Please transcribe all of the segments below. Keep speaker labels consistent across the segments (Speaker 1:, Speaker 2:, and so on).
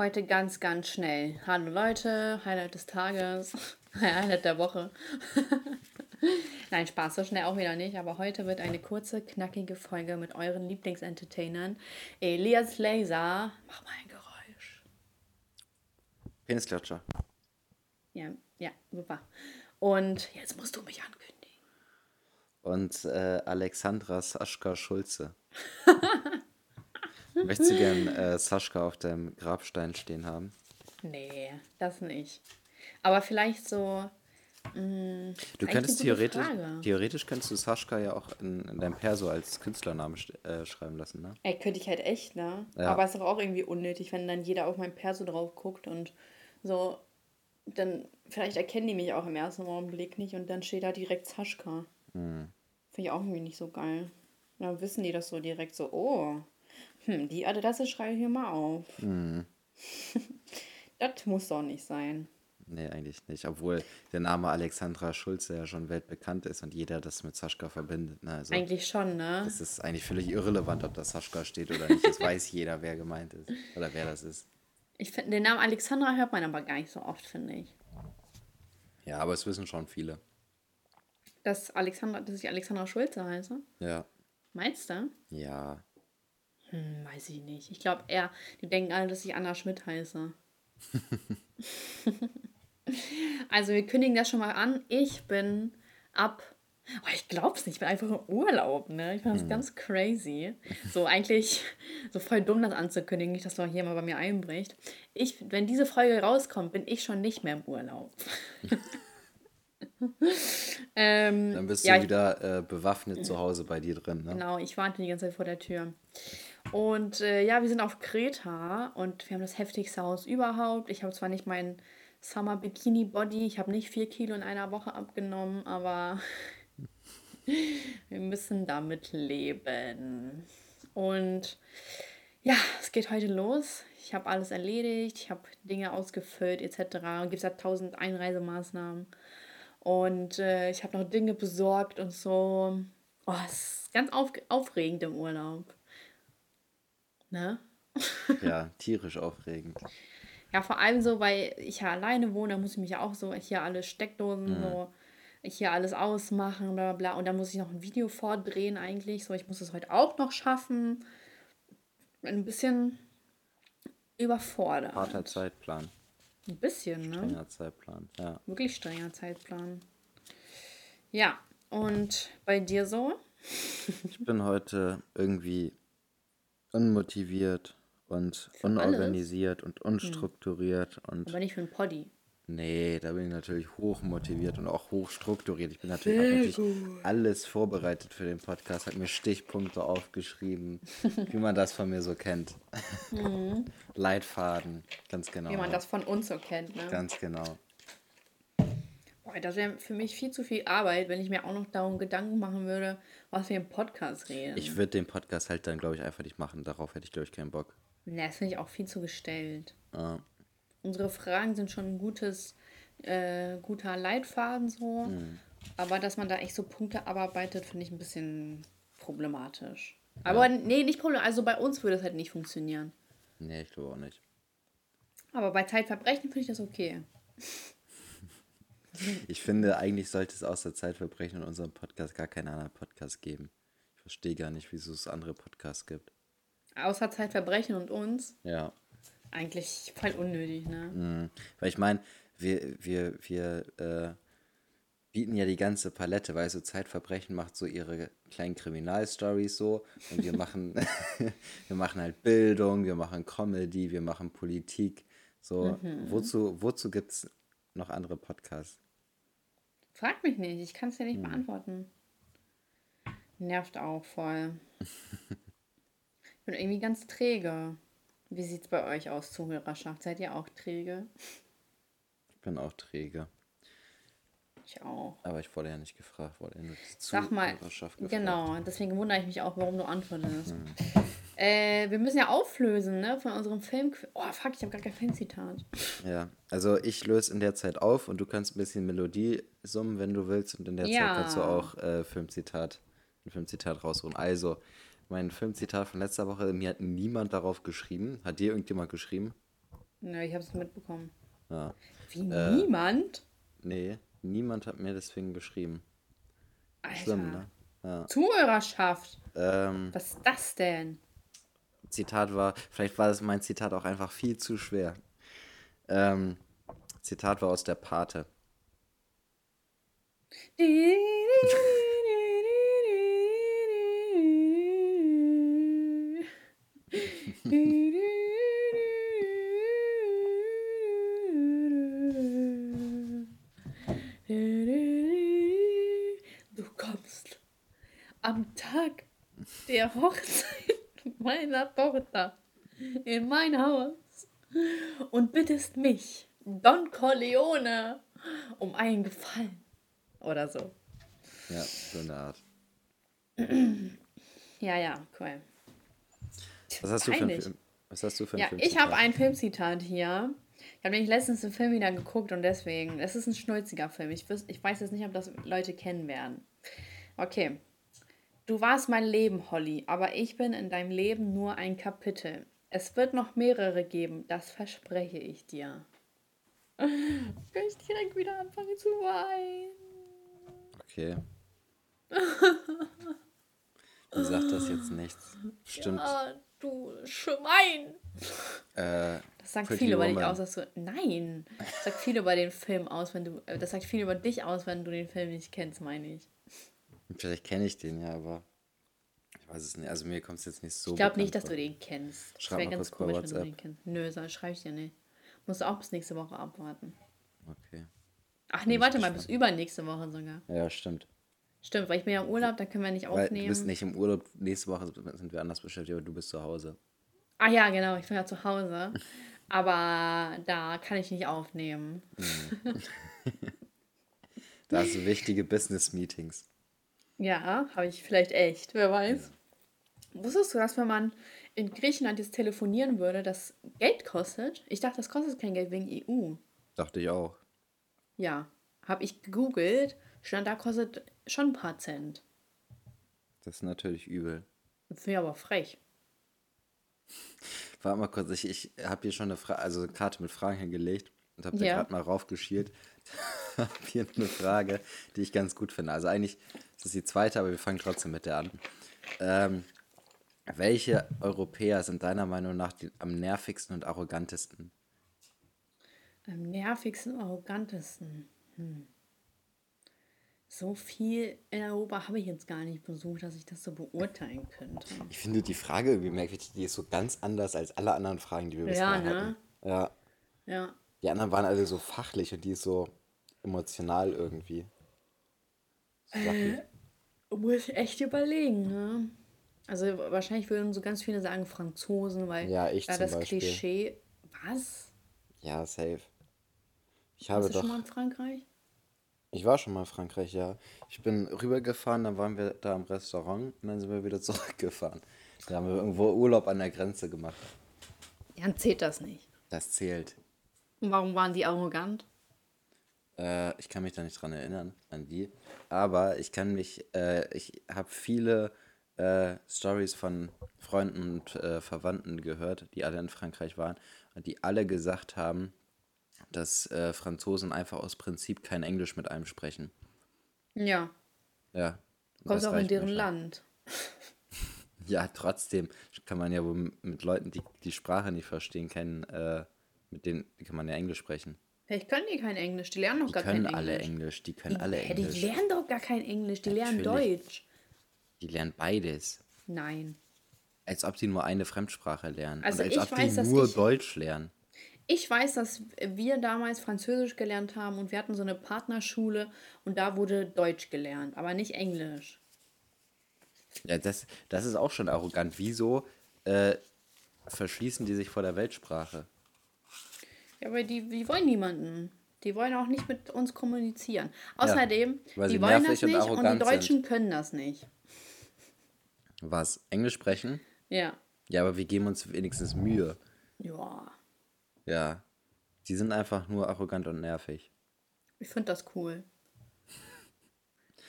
Speaker 1: Heute ganz, ganz schnell. Hallo Leute, Highlight des Tages, Highlight der Woche. Nein, Spaß, so schnell auch wieder nicht. Aber heute wird eine kurze, knackige Folge mit euren Lieblingsentertainern. Elias Laser, mach mal ein Geräusch.
Speaker 2: Penisklatscher.
Speaker 1: Ja, ja, super. Und jetzt musst du mich ankündigen.
Speaker 2: Und äh, Alexandra Saschka Schulze. Möchtest du gern äh, Saschka auf deinem Grabstein stehen haben?
Speaker 1: Nee, das nicht. Aber vielleicht so. Mh,
Speaker 2: Du
Speaker 1: eigentlich
Speaker 2: könntest theoretisch,
Speaker 1: Frage.
Speaker 2: theoretisch könntest du Saschka ja auch in, in deinem Perso als Künstlernamen st- äh, schreiben lassen, ne?
Speaker 1: Ey, könnte ich halt echt, ne?
Speaker 2: Ja.
Speaker 1: Aber ist doch auch irgendwie unnötig, wenn dann jeder auf mein Perso drauf guckt und so, dann vielleicht erkennen die mich auch im ersten Augenblick nicht und dann steht da direkt Saschka.
Speaker 2: Hm.
Speaker 1: Finde ich auch irgendwie nicht so geil. Dann wissen die das so direkt so, oh, hm, die Adresse schreibe ich hier mal auf.
Speaker 2: Hm.
Speaker 1: Das muss doch nicht sein.
Speaker 2: Nee, eigentlich nicht. Obwohl der Name Alexandra Schulze ja schon weltbekannt ist und jeder das mit Saschka verbindet. Ne? Also,
Speaker 1: Eigentlich schon, ne?
Speaker 2: das ist eigentlich völlig irrelevant, ob da Saschka steht oder nicht. Das weiß jeder, wer gemeint ist. Oder wer das ist.
Speaker 1: Ich finde, den Namen Alexandra hört man aber gar nicht so oft, finde ich.
Speaker 2: Ja, aber es wissen schon viele.
Speaker 1: Dass, Alexandra, dass ich Alexandra Schulze heiße.
Speaker 2: Ja.
Speaker 1: Meinst du?
Speaker 2: Ja.
Speaker 1: Hm, weiß ich nicht. Ich glaube eher, die denken alle, dass ich Anna Schmidt heiße. also wir kündigen das schon mal an. Ich bin ab. Oh, ich glaub's nicht, ich bin einfach im Urlaub, ne? Ich finde das ganz crazy. So eigentlich so voll dumm, das anzukündigen, nicht, dass man hier mal bei mir einbricht. Ich, wenn diese Folge rauskommt, bin ich schon nicht mehr im Urlaub. ähm,
Speaker 2: Dann bist
Speaker 1: ja,
Speaker 2: du
Speaker 1: ich-
Speaker 2: wieder äh, bewaffnet zu Hause bei dir drin, ne?
Speaker 1: Genau, ich warte die ganze Zeit vor der Tür. Und äh, ja, wir sind auf Kreta und wir haben das heftigste Haus überhaupt. Ich habe zwar nicht meinen Summer Bikini Body, ich habe nicht vier Kilo in einer Woche abgenommen, aber wir müssen damit leben. Und ja, es geht heute los. Ich habe alles erledigt, ich habe Dinge ausgefüllt etc. Gibt es tausend Einreisemaßnahmen. Und äh, ich habe noch Dinge besorgt und so. Oh, es ist ganz auf, aufregend im Urlaub. Ne?
Speaker 2: Ja, tierisch aufregend.
Speaker 1: Ja, vor allem so, weil ich ja alleine wohne, da muss ich mich ja auch so hier alle Steckdosen, so hier alles ausmachen, bla bla bla. Und dann muss ich noch ein Video vordrehen eigentlich. So, ich muss es heute auch noch schaffen. Ein bisschen überfordert.
Speaker 2: Harter Zeitplan.
Speaker 1: Ein bisschen, ne?
Speaker 2: Strenger Zeitplan. Ja.
Speaker 1: Wirklich strenger Zeitplan. Ja, und bei dir so?
Speaker 2: Ich bin heute irgendwie unmotiviert und unorganisiert und unstrukturiert und
Speaker 1: Aber nicht für ein Poddy.
Speaker 2: nee, da bin ich natürlich hochmotiviert und auch hochstrukturiert. Ich bin natürlich, natürlich alles vorbereitet für den Podcast, habe mir Stichpunkte aufgeschrieben, wie man das von mir so kennt. Leitfaden, ganz genau.
Speaker 1: Wie man das von uns so kennt, ne?
Speaker 2: Ganz genau.
Speaker 1: Boah, das wäre für mich viel zu viel Arbeit, wenn ich mir auch noch darum Gedanken machen würde, was wir im Podcast reden.
Speaker 2: Ich würde den Podcast halt dann, glaube ich, einfach nicht machen. Darauf hätte ich, glaube ich, keinen Bock.
Speaker 1: Ne, das finde ich auch viel zu gestellt.
Speaker 2: Ja.
Speaker 1: Unsere Fragen sind schon ein gutes, äh, guter Leitfaden so.
Speaker 2: Mhm.
Speaker 1: Aber dass man da echt so Punkte abarbeitet, finde ich ein bisschen problematisch. Aber nee, nicht problematisch. Also bei uns würde es halt nicht funktionieren.
Speaker 2: Nee, ich glaube auch nicht.
Speaker 1: Aber bei Zeitverbrechen finde ich das okay.
Speaker 2: Ich finde, eigentlich sollte es außer Zeitverbrechen in unserem Podcast gar keinen anderen Podcast geben. Ich verstehe gar nicht, wieso es andere Podcasts gibt.
Speaker 1: Außer Zeitverbrechen und uns.
Speaker 2: Ja.
Speaker 1: Eigentlich voll unnötig, ne?
Speaker 2: Mhm. Weil ich meine, wir, wir, wir äh, bieten ja die ganze Palette, weil so Zeitverbrechen macht so ihre kleinen Kriminalstories so und wir machen, wir machen halt Bildung, wir machen Comedy, wir machen Politik. So, wozu, wozu gibt es noch andere Podcasts?
Speaker 1: Frag mich nicht, ich kann es dir
Speaker 2: Hm.
Speaker 1: nicht beantworten. Nervt auch voll. ich bin irgendwie ganz träge. Wie sieht's bei euch aus, Zuhörerschaft? Seid ihr auch träge?
Speaker 2: Ich bin auch träge.
Speaker 1: Ich auch.
Speaker 2: Aber ich wurde ja nicht gefragt, wurde ja nur die
Speaker 1: Sag mal,
Speaker 2: gefragt.
Speaker 1: genau, deswegen wundere ich mich auch, warum du antwortest.
Speaker 2: Hm.
Speaker 1: Äh, wir müssen ja auflösen, ne, von unserem Film. Oh, fuck, ich habe gar kein Filmzitat.
Speaker 2: Ja, also ich löse in der Zeit auf und du kannst ein bisschen Melodie summen, wenn du willst. Und in der
Speaker 1: Ja.
Speaker 2: Zeit kannst du auch äh, Filmzitat, ein Filmzitat rausholen. Also, mein Filmzitat von letzter Woche, mir hat niemand darauf geschrieben. Hat dir irgendjemand geschrieben?
Speaker 1: Ne, ich habe es mitbekommen.
Speaker 2: Ja.
Speaker 1: Wie
Speaker 2: Äh,
Speaker 1: niemand?
Speaker 2: Nee, niemand hat mir deswegen geschrieben.
Speaker 1: Alter.
Speaker 2: Schlimm, ne? Ja.
Speaker 1: Zuhörerschaft.
Speaker 2: Ähm,
Speaker 1: Was ist das denn?
Speaker 2: Zitat war, vielleicht war das mein Zitat auch einfach viel zu schwer. Ähm, Zitat war aus der Pate.
Speaker 1: Du kommst am Tag der Hochzeit meiner Tochter in mein Haus und bittest mich, Don Corleone, um einen Gefallen. Oder so.
Speaker 2: Ja, so eine Art.
Speaker 1: Ja, ja, cool.
Speaker 2: Was hast du für einen
Speaker 1: Peinlich.
Speaker 2: Film? Was hast du für einen
Speaker 1: Ja,
Speaker 2: Film?
Speaker 1: ich habe ein Filmzitat hier. Ich habe nämlich letztens den Film wieder geguckt und deswegen, es ist ein schnulziger Film. Ich, wüs- ich weiß jetzt nicht, ob das Leute kennen werden. Okay. Du warst mein Leben, Holly, aber ich bin in deinem Leben nur ein Kapitel. Es wird noch mehrere geben, das verspreche ich dir. Kann ich direkt wieder anfangen zu weinen?
Speaker 2: Okay. Mir sagt das jetzt nichts. Stimmt.
Speaker 1: Ah, du Schwein!
Speaker 2: Äh,
Speaker 1: Das sagt
Speaker 2: Pretty
Speaker 1: viel über dich aus, dass du. Nein! Das sagt viel über den Film aus, wenn du. äh, Das sagt viel über dich aus, wenn du den Film nicht kennst, meine ich.
Speaker 2: Vielleicht kenne ich den ja, aber ich weiß es nicht. Also mir kommt es jetzt nicht so
Speaker 1: Ich glaube nicht, dass du den kennst. Das
Speaker 2: Schreib
Speaker 1: wäre
Speaker 2: mal
Speaker 1: ganz komisch, wenn du den kennst. Nö, so schreibe ich dir nicht. Musst du auch bis nächste Woche abwarten.
Speaker 2: Okay.
Speaker 1: Ach nee, warte mal, bis übernächste Woche sogar.
Speaker 2: Ja, stimmt.
Speaker 1: Stimmt, weil ich bin ja im Urlaub, da können wir nicht
Speaker 2: Weil du
Speaker 1: aufnehmen.
Speaker 2: bist nicht im Urlaub, nächste Woche sind wir anders beschäftigt, aber du bist zu Hause.
Speaker 1: Ah ja, genau, ich bin ja zu Hause. Aber da kann ich nicht aufnehmen.
Speaker 2: Da hast du wichtige Business-Meetings.
Speaker 1: Ja, habe ich vielleicht echt, wer weiß. Wusstest du, dass wenn man in Griechenland jetzt telefonieren würde, das Geld kostet? Ich dachte, das kostet kein Geld wegen EU.
Speaker 2: Dachte ich auch.
Speaker 1: Ja, habe ich gegoogelt, stand da kostet schon ein paar Cent.
Speaker 2: Das ist natürlich übel.
Speaker 1: Finde ich aber frech.
Speaker 2: Warte mal kurz, ich, ich habe hier schon eine, Fra also eine Karte mit Fragen hingelegt und habe da
Speaker 1: Ja.
Speaker 2: gerade mal raufgeschielt. Habe hier eine Frage, die ich ganz gut finde. Also eigentlich ist es die zweite, aber wir fangen trotzdem mit der an. Ähm, welche Europäer sind deiner Meinung nach die, am nervigsten und arrogantesten?
Speaker 1: Am nervigsten, arrogantesten. Hm. So viel in Europa habe ich jetzt gar nicht besucht, dass ich das so beurteilen könnte.
Speaker 2: Ich finde die Frage irgendwie merkwürdig, die ist so ganz anders als alle anderen Fragen, die wir bisher
Speaker 1: Ja, ne?
Speaker 2: hatten. Ja,
Speaker 1: Ja.
Speaker 2: Die anderen waren alle so fachlich und die ist so emotional irgendwie. So sachlich.
Speaker 1: Muss ich echt überlegen, ne? Also wahrscheinlich würden so ganz viele sagen Franzosen, weil
Speaker 2: Ja, ich
Speaker 1: da das
Speaker 2: Beispiel.
Speaker 1: Klischee. Was?
Speaker 2: Ja, safe. Ich habe
Speaker 1: Warst du
Speaker 2: doch.
Speaker 1: schon mal in Frankreich?
Speaker 2: Ich war schon mal in Frankreich, ja. Ich bin rübergefahren, dann waren wir da im Restaurant und dann sind wir wieder zurückgefahren. Da haben wir irgendwo Urlaub an der Grenze gemacht.
Speaker 1: Dann zählt das nicht.
Speaker 2: Das zählt.
Speaker 1: Und warum waren die arrogant?
Speaker 2: Äh, ich kann mich da nicht dran erinnern, an die. Aber ich kann mich, äh, ich habe viele äh, Stories von Freunden und äh, Verwandten gehört, die alle in Frankreich waren und die alle gesagt haben, dass äh, Franzosen einfach aus Prinzip kein Englisch mit einem sprechen.
Speaker 1: Ja,
Speaker 2: Ja.
Speaker 1: kommt auch in deren. Land.
Speaker 2: Ja, trotzdem kann man ja wohl mit Leuten, die die Sprache nicht verstehen, kennen, äh, mit denen kann man ja Englisch sprechen.
Speaker 1: Vielleicht können die kein Englisch, die lernen doch
Speaker 2: Die
Speaker 1: gar
Speaker 2: können
Speaker 1: kein
Speaker 2: alle
Speaker 1: Englisch.
Speaker 2: Englisch, die können
Speaker 1: Die,
Speaker 2: alle
Speaker 1: hä, die
Speaker 2: Englisch.
Speaker 1: lernen doch gar kein Englisch, die lernen
Speaker 2: Natürlich.
Speaker 1: Deutsch.
Speaker 2: Die lernen beides.
Speaker 1: Nein.
Speaker 2: Als ob die nur eine Fremdsprache lernen.
Speaker 1: Also
Speaker 2: Und als
Speaker 1: ich
Speaker 2: ob
Speaker 1: weiß,
Speaker 2: die nur
Speaker 1: ich-
Speaker 2: Deutsch lernen.
Speaker 1: Ich weiß, dass wir damals Französisch gelernt haben und wir hatten so eine Partnerschule und da wurde Deutsch gelernt, aber nicht Englisch.
Speaker 2: Ja, das, das ist auch schon arrogant. Wieso äh, verschließen die sich vor der Weltsprache?
Speaker 1: Ja, aber die, die wollen niemanden. Die wollen auch nicht mit uns kommunizieren. Außerdem,
Speaker 2: sie
Speaker 1: die wollen das
Speaker 2: und
Speaker 1: nicht und die
Speaker 2: arrogant
Speaker 1: Deutschen können das nicht.
Speaker 2: Was? Englisch sprechen?
Speaker 1: Ja.
Speaker 2: Ja, aber wir geben uns wenigstens Mühe.
Speaker 1: Ja.
Speaker 2: Ja. Die sind einfach nur arrogant und nervig.
Speaker 1: Ich finde das cool.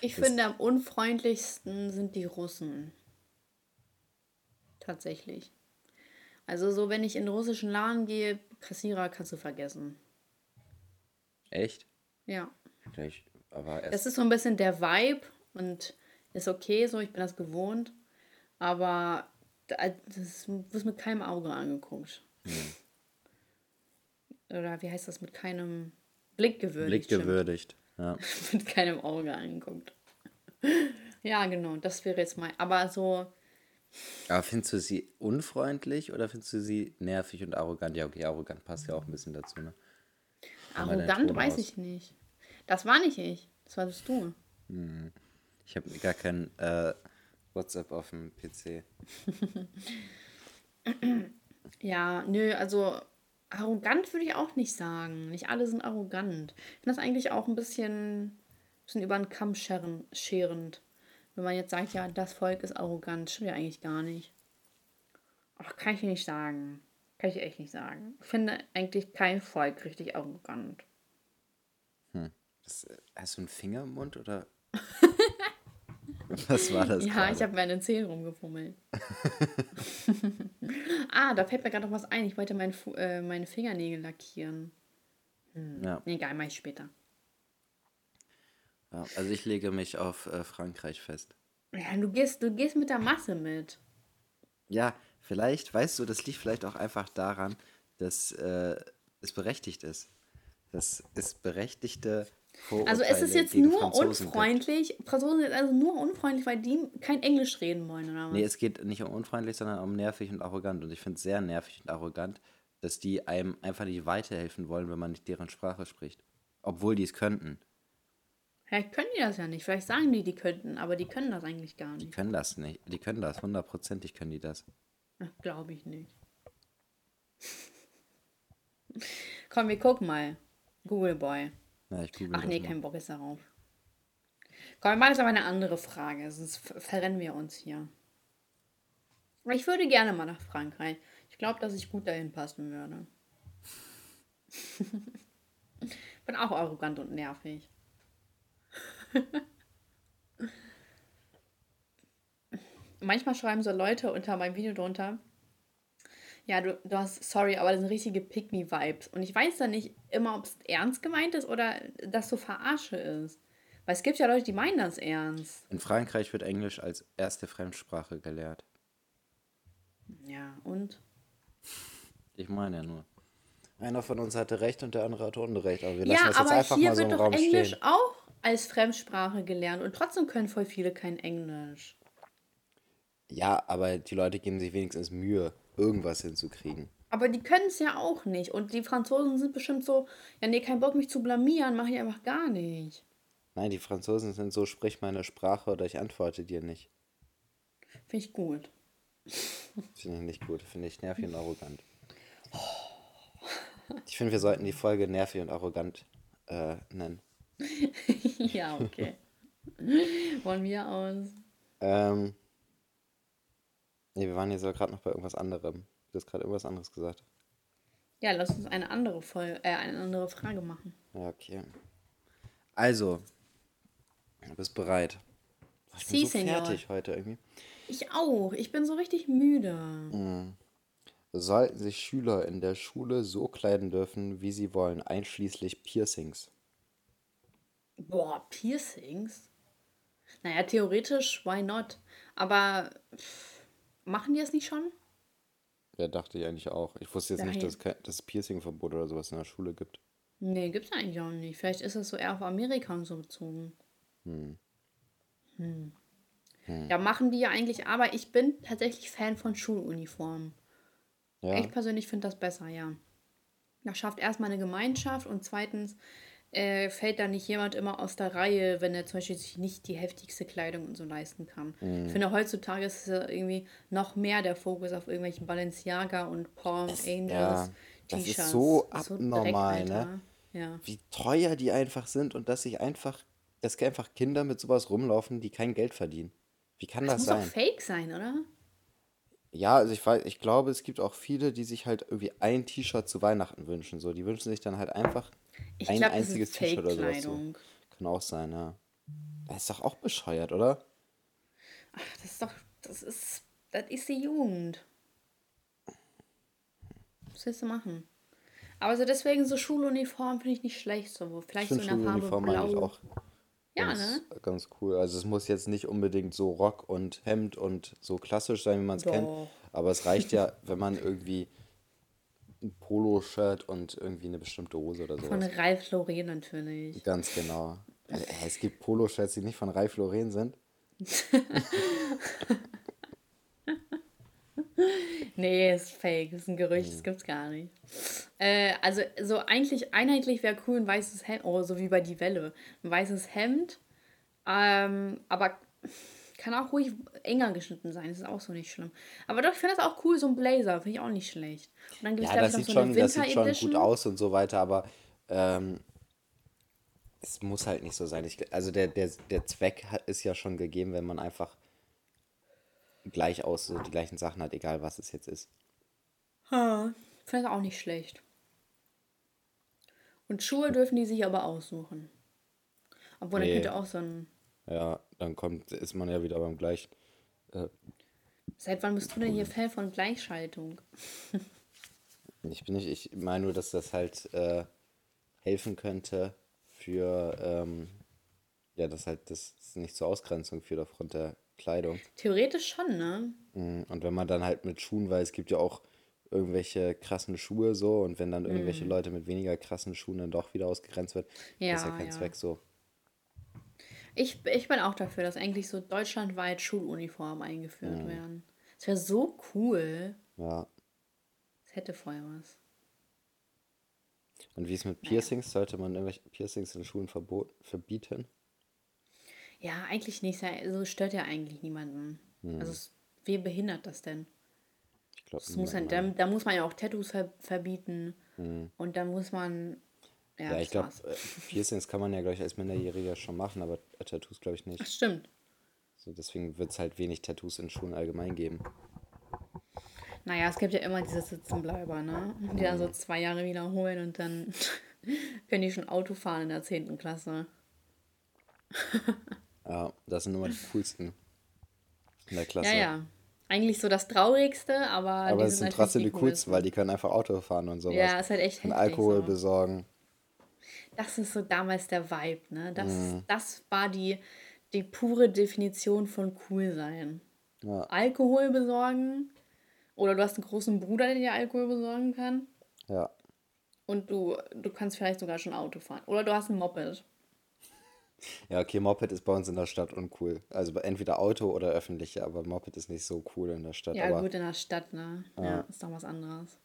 Speaker 1: Ich finde, am unfreundlichsten sind die Russen. Tatsächlich. Also so, wenn ich in den russischen Laden gehe, Kassierer kannst du vergessen.
Speaker 2: Echt?
Speaker 1: Ja.
Speaker 2: Vielleicht, aber
Speaker 1: Das
Speaker 2: erst.
Speaker 1: ist so ein bisschen der Vibe und ist okay so, ich bin das gewohnt. Aber da- das wird mit keinem Auge angeguckt. Oder wie heißt das? Mit keinem Blick gewürdigt.
Speaker 2: Blick gewürdigt. Ja.
Speaker 1: mit keinem Auge angeguckt. Ja, genau, das wäre jetzt mal. Aber so,
Speaker 2: Aber findest du sie unfreundlich oder findest du sie nervig und arrogant? Ja, okay, arrogant passt ja auch ein bisschen dazu, ne?
Speaker 1: Arrogant weiß ich nicht. Das war nicht ich. Das warst du.
Speaker 2: Ich habe gar kein äh, WhatsApp auf dem PC.
Speaker 1: Ja, nö, also arrogant würde ich auch nicht sagen. Nicht alle sind arrogant. Ich finde das eigentlich auch ein bisschen, bisschen über den Kamm scheren, scherend. Wenn man jetzt sagt, ja, das Volk ist arrogant, stimmt ja eigentlich gar nicht. Ach, kann ich nicht sagen. Kann ich echt nicht sagen. Ich finde eigentlich kein Volk richtig arrogant.
Speaker 2: Das, äh, hast du einen Finger im Mund oder? Was war das?
Speaker 1: Ja,
Speaker 2: gerade?
Speaker 1: ich habe mir an den Zähnen rumgefummelt. ah, da fällt mir gerade noch was ein. Ich wollte mein, äh, meine Fingernägel lackieren.
Speaker 2: Ja,
Speaker 1: Egal, mach ich später.
Speaker 2: Ja, also ich lege mich auf äh, Frankreich fest.
Speaker 1: Ja, du gehst, du gehst mit der Masse mit.
Speaker 2: Ja, vielleicht, weißt du, das liegt vielleicht auch einfach daran, dass äh, es berechtigt ist. Dass es berechtigte Vorurteile
Speaker 1: Also es ist jetzt nur
Speaker 2: Franzosen gibt.
Speaker 1: unfreundlich. Franzosen sind also nur unfreundlich, weil die kein Englisch reden wollen, oder was?
Speaker 2: Nee, es geht nicht um unfreundlich, sondern um nervig und arrogant. Und ich finde es sehr nervig und arrogant, dass die einem einfach nicht weiterhelfen wollen, wenn man nicht deren Sprache spricht. Obwohl die es könnten.
Speaker 1: Vielleicht können die das ja nicht. Vielleicht sagen die, die könnten, aber die können das eigentlich gar
Speaker 2: Die
Speaker 1: nicht.
Speaker 2: können das nicht. Die können das, hundertprozentig können die das.
Speaker 1: Glaube ich nicht. Komm, wir gucken mal. Google Boy.
Speaker 2: Ja, google
Speaker 1: Ach nee,
Speaker 2: mal.
Speaker 1: kein Bock ist darauf. Komm, wir machen jetzt aber eine andere Frage, sonst ver- verrennen wir uns hier. Ich würde gerne mal nach Frankreich. Ich glaube, dass ich gut dahin passen würde. Bin auch arrogant und nervig. Manchmal schreiben so Leute unter meinem Video drunter, ja, du, du hast, sorry, aber das sind richtige Pick-me-Vibes. Und ich weiß dann nicht immer, ob es ernst gemeint ist oder das so verarsche ist. Weil es gibt ja Leute, die meinen das ernst.
Speaker 2: In Frankreich wird Englisch als erste Fremdsprache gelehrt.
Speaker 1: Ja, und?
Speaker 2: Ich meine ja nur. Einer von uns hatte recht und der andere hatte Unrecht. Aber wir lassen
Speaker 1: Ja,
Speaker 2: das jetzt
Speaker 1: aber
Speaker 2: einfach mal so
Speaker 1: wird
Speaker 2: im
Speaker 1: doch
Speaker 2: Raum
Speaker 1: Englisch
Speaker 2: stehen.
Speaker 1: auch als Fremdsprache gelernt und trotzdem können voll viele kein Englisch.
Speaker 2: Ja, aber die Leute geben sich wenigstens Mühe, irgendwas hinzukriegen.
Speaker 1: Aber die können es ja auch nicht. Und die Franzosen sind bestimmt so, ja, nee, kein Bock, mich zu blamieren, mache ich einfach gar nicht.
Speaker 2: Nein, die Franzosen sind so, sprich meine Sprache oder ich antworte dir nicht.
Speaker 1: Finde ich gut.
Speaker 2: Finde ich nicht gut. Finde ich nervig und arrogant. Ich finde, wir sollten die Folge nervig und arrogant äh, nennen.
Speaker 1: ja, okay. Von mir aus.
Speaker 2: Ähm. Nee, wir waren jetzt aber gerade noch bei irgendwas anderem. Du hast gerade irgendwas anderes gesagt.
Speaker 1: Ja, lass uns eine andere Folge, äh, eine andere Frage machen.
Speaker 2: Ja, okay. Also, du bist bereit. Boah, Ich bin so
Speaker 1: Senor.
Speaker 2: fertig heute irgendwie.
Speaker 1: Ich auch. Ich bin so richtig müde.
Speaker 2: Sollten sich Schüler in der Schule so kleiden dürfen, wie sie wollen, einschließlich Piercings?
Speaker 1: Boah, Piercings? Naja, theoretisch, why not? Aber pff, machen die das nicht schon?
Speaker 2: Ja, dachte ich eigentlich auch. Ich wusste jetzt nicht,
Speaker 1: Daher-
Speaker 2: dass es, kein, dass es Piercingverbot oder sowas in der Schule gibt.
Speaker 1: Nee, gibt's eigentlich auch nicht. Vielleicht ist das so eher auf Amerika und so bezogen. Hm. Ja, machen die ja eigentlich, aber ich bin tatsächlich Fan von Schuluniformen.
Speaker 2: Ja,
Speaker 1: Ich persönlich finde das besser, ja. Das schafft erstmal eine Gemeinschaft und zweitens äh, fällt da nicht jemand immer aus der Reihe, wenn er zum Beispiel sich nicht die heftigste Kleidung und so leisten kann.
Speaker 2: Mhm.
Speaker 1: Ich finde, heutzutage ist es irgendwie noch mehr der Fokus auf irgendwelchen Balenciaga und Palm Angels
Speaker 2: ja, das ist
Speaker 1: T-Shirts.
Speaker 2: so abnormal, ne?
Speaker 1: Alter. Ja.
Speaker 2: wie teuer die einfach sind und dass sich einfach, dass einfach Kinder mit sowas rumlaufen, die kein Geld verdienen. Wie kann
Speaker 1: Das
Speaker 2: das
Speaker 1: muss doch
Speaker 2: sein?
Speaker 1: fake sein, oder?
Speaker 2: Ja, also ich weiß, ich glaube, es gibt auch viele, die sich halt irgendwie ein T-Shirt zu Weihnachten wünschen. So, die wünschen sich dann halt einfach
Speaker 1: Ich
Speaker 2: ein
Speaker 1: glaube, das
Speaker 2: einziges
Speaker 1: ist
Speaker 2: T-Shirt oder sowas. So.
Speaker 1: Fake-Kleidung.
Speaker 2: Kann auch sein, ja. Das ist doch auch bescheuert, oder?
Speaker 1: Das ist doch, das ist, das ist die Jugend. was willst du machen? Aber so deswegen so Schuluniform finde ich nicht schlecht. So. Vielleicht so in der Farbe
Speaker 2: Schuluniform eigentlich
Speaker 1: Blau.
Speaker 2: auch
Speaker 1: Ja,
Speaker 2: ganz,
Speaker 1: ne?
Speaker 2: ganz cool. Also es muss jetzt nicht unbedingt so Rock und Hemd und so klassisch sein, wie man es kennt. Aber es reicht ja, wenn man irgendwie ein Poloshirt und irgendwie eine bestimmte Hose oder
Speaker 1: Von
Speaker 2: sowas.
Speaker 1: Ralph Lauren natürlich.
Speaker 2: Ganz genau. Äh, Es gibt Poloshirts, die nicht von Ralph Lauren sind.
Speaker 1: Nee, ist fake. Ist ein Gerücht, das gibt's gar nicht. Äh, also, so eigentlich einheitlich wäre cool ein weißes Hemd, oh, so wie bei Die Welle. Ein weißes Hemd, ähm, aber kann auch ruhig enger geschnitten sein, das ist auch so nicht schlimm. Aber doch, ich finde das auch cool, so ein Blazer, finde ich auch nicht schlecht. Und dann gibt es,
Speaker 2: Ja, das
Speaker 1: ich,
Speaker 2: sieht
Speaker 1: so
Speaker 2: schon, das sieht schon gut aus und so weiter, aber ähm, es muss halt nicht so sein. Ich, also der, der, der Zweck ist ja schon gegeben, wenn man einfach gleich aus so die gleichen Sachen hat, egal was es jetzt ist.
Speaker 1: Ha, finde das auch nicht schlecht. Und Schuhe dürfen die sich aber aussuchen. Obwohl, dann
Speaker 2: Nee.
Speaker 1: könnte auch so ein.
Speaker 2: Ja, dann kommt, ist man ja wieder beim gleichen. Äh,
Speaker 1: Seit wann bist du denn hier Fan von Gleichschaltung?
Speaker 2: ich bin nicht, ich meine nur, dass das halt äh, helfen könnte für, ähm, ja, dass halt das nicht zur Ausgrenzung führt aufgrund der Kleidung.
Speaker 1: Theoretisch schon, ne?
Speaker 2: Mm, Und wenn man dann halt mit Schuhen, weil es gibt ja auch irgendwelche krassen Schuhe so und wenn dann irgendwelche Leute mit weniger krassen Schuhen dann doch wieder ausgegrenzt wird, ist ja
Speaker 1: Ja,
Speaker 2: kein
Speaker 1: ja.
Speaker 2: Zweck so.
Speaker 1: Ich, ich bin auch dafür, dass eigentlich so deutschlandweit Schuluniformen eingeführt werden. Das wäre so cool.
Speaker 2: Ja.
Speaker 1: Das hätte vorher was.
Speaker 2: Und wie ist mit Piercings? Sollte man irgendwelche Piercings in Schulen verbot verbieten?
Speaker 1: Ja, eigentlich nicht. So stört ja eigentlich niemanden. Also, es, wer behindert das denn?
Speaker 2: Ich glaube,
Speaker 1: muss da, da muss man ja auch Tattoos ver verbieten. Und dann muss man. Ja,
Speaker 2: Ja, ich glaube,
Speaker 1: war's.
Speaker 2: Piercings kann man ja gleich als Minderjähriger schon machen, aber Tattoos glaube ich
Speaker 1: Ach,
Speaker 2: nicht.
Speaker 1: stimmt.
Speaker 2: So, deswegen wird es halt wenig Tattoos in Schulen allgemein geben.
Speaker 1: Naja, es gibt ja immer diese Sitzenbleiber, ne? Die dann so zwei Jahre wiederholen und dann können die schon Auto fahren in der 10. Klasse.
Speaker 2: Ja, das sind immer die coolsten in der Klasse.
Speaker 1: Ja, ja. Eigentlich so das Traurigste, aber,
Speaker 2: Aber es sind
Speaker 1: natürlich
Speaker 2: trotzdem die coolsten, weil die können einfach Auto fahren und sowas.
Speaker 1: Ja, ist halt echt
Speaker 2: Und. Alkohol
Speaker 1: so.
Speaker 2: besorgen.
Speaker 1: Das ist so damals der Vibe, ne? Das,
Speaker 2: Mhm.
Speaker 1: das war die, die pure Definition von cool sein.
Speaker 2: Ja,
Speaker 1: Alkohol besorgen. Oder du hast einen großen Bruder, der dir Alkohol besorgen kann.
Speaker 2: ja.
Speaker 1: Und du, du kannst vielleicht sogar schon Auto fahren. Oder du hast ein Moped.
Speaker 2: Ja, okay, Moped ist bei uns in der Stadt uncool. Also entweder Auto oder öffentliche, aber Moped ist nicht so cool in der Stadt.
Speaker 1: Ja,
Speaker 2: aber,
Speaker 1: gut, in der Stadt, ne? Ja, ist doch was anderes.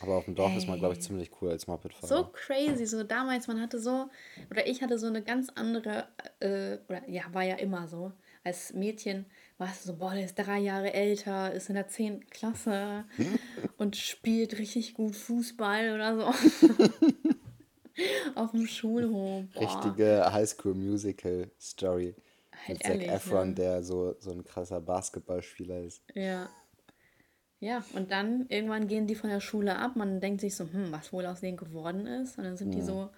Speaker 2: aber auf dem Dorf ist man, glaube ich, ziemlich cool als Mopedfahrer.
Speaker 1: So crazy, so damals, man hatte so, oder ich hatte so eine ganz andere, äh, oder ja, war ja immer so. Als Mädchen warst du so, boah, der ist drei Jahre älter, ist in der 10. Klasse und spielt richtig gut Fußball oder so. Auf dem Schulhof. Boah.
Speaker 2: Richtige Highschool-Musical-Story.
Speaker 1: Halt
Speaker 2: Mit Zac
Speaker 1: ehrlich,
Speaker 2: Efron,
Speaker 1: ne?
Speaker 2: der so, so ein krasser Basketballspieler ist.
Speaker 1: Ja. Ja, und dann irgendwann gehen die von der Schule ab. Man denkt sich so, hm, was wohl aus denen geworden ist. Und dann sind die so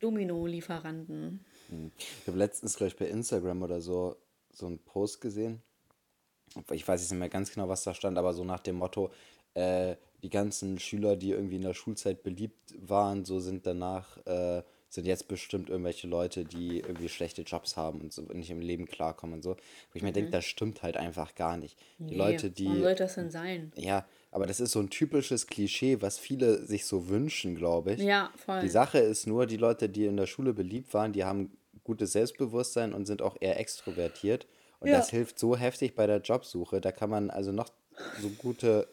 Speaker 1: Domino-Lieferanten.
Speaker 2: Ich habe letztens, glaube ich, bei Instagram oder so, so einen Post gesehen. Ich weiß jetzt nicht mehr ganz genau, was da stand, aber so nach dem Motto, äh, die ganzen Schüler, die irgendwie in der Schulzeit beliebt waren, so sind danach, äh, sind jetzt bestimmt irgendwelche Leute, die irgendwie schlechte Jobs haben und so nicht im Leben klarkommen und so. Wo ich mir denke, das stimmt halt einfach gar nicht. Die Leute,
Speaker 1: Warum
Speaker 2: die.
Speaker 1: sollte das denn sein?
Speaker 2: Ja, aber das ist so ein typisches Klischee, was viele sich so wünschen, glaube ich.
Speaker 1: Ja, voll.
Speaker 2: Die Sache ist nur, die Leute, die in der Schule beliebt waren, die haben gutes Selbstbewusstsein und sind auch eher extrovertiert. Und
Speaker 1: Ja.
Speaker 2: das hilft so heftig bei der Jobsuche. Da kann man also noch so gute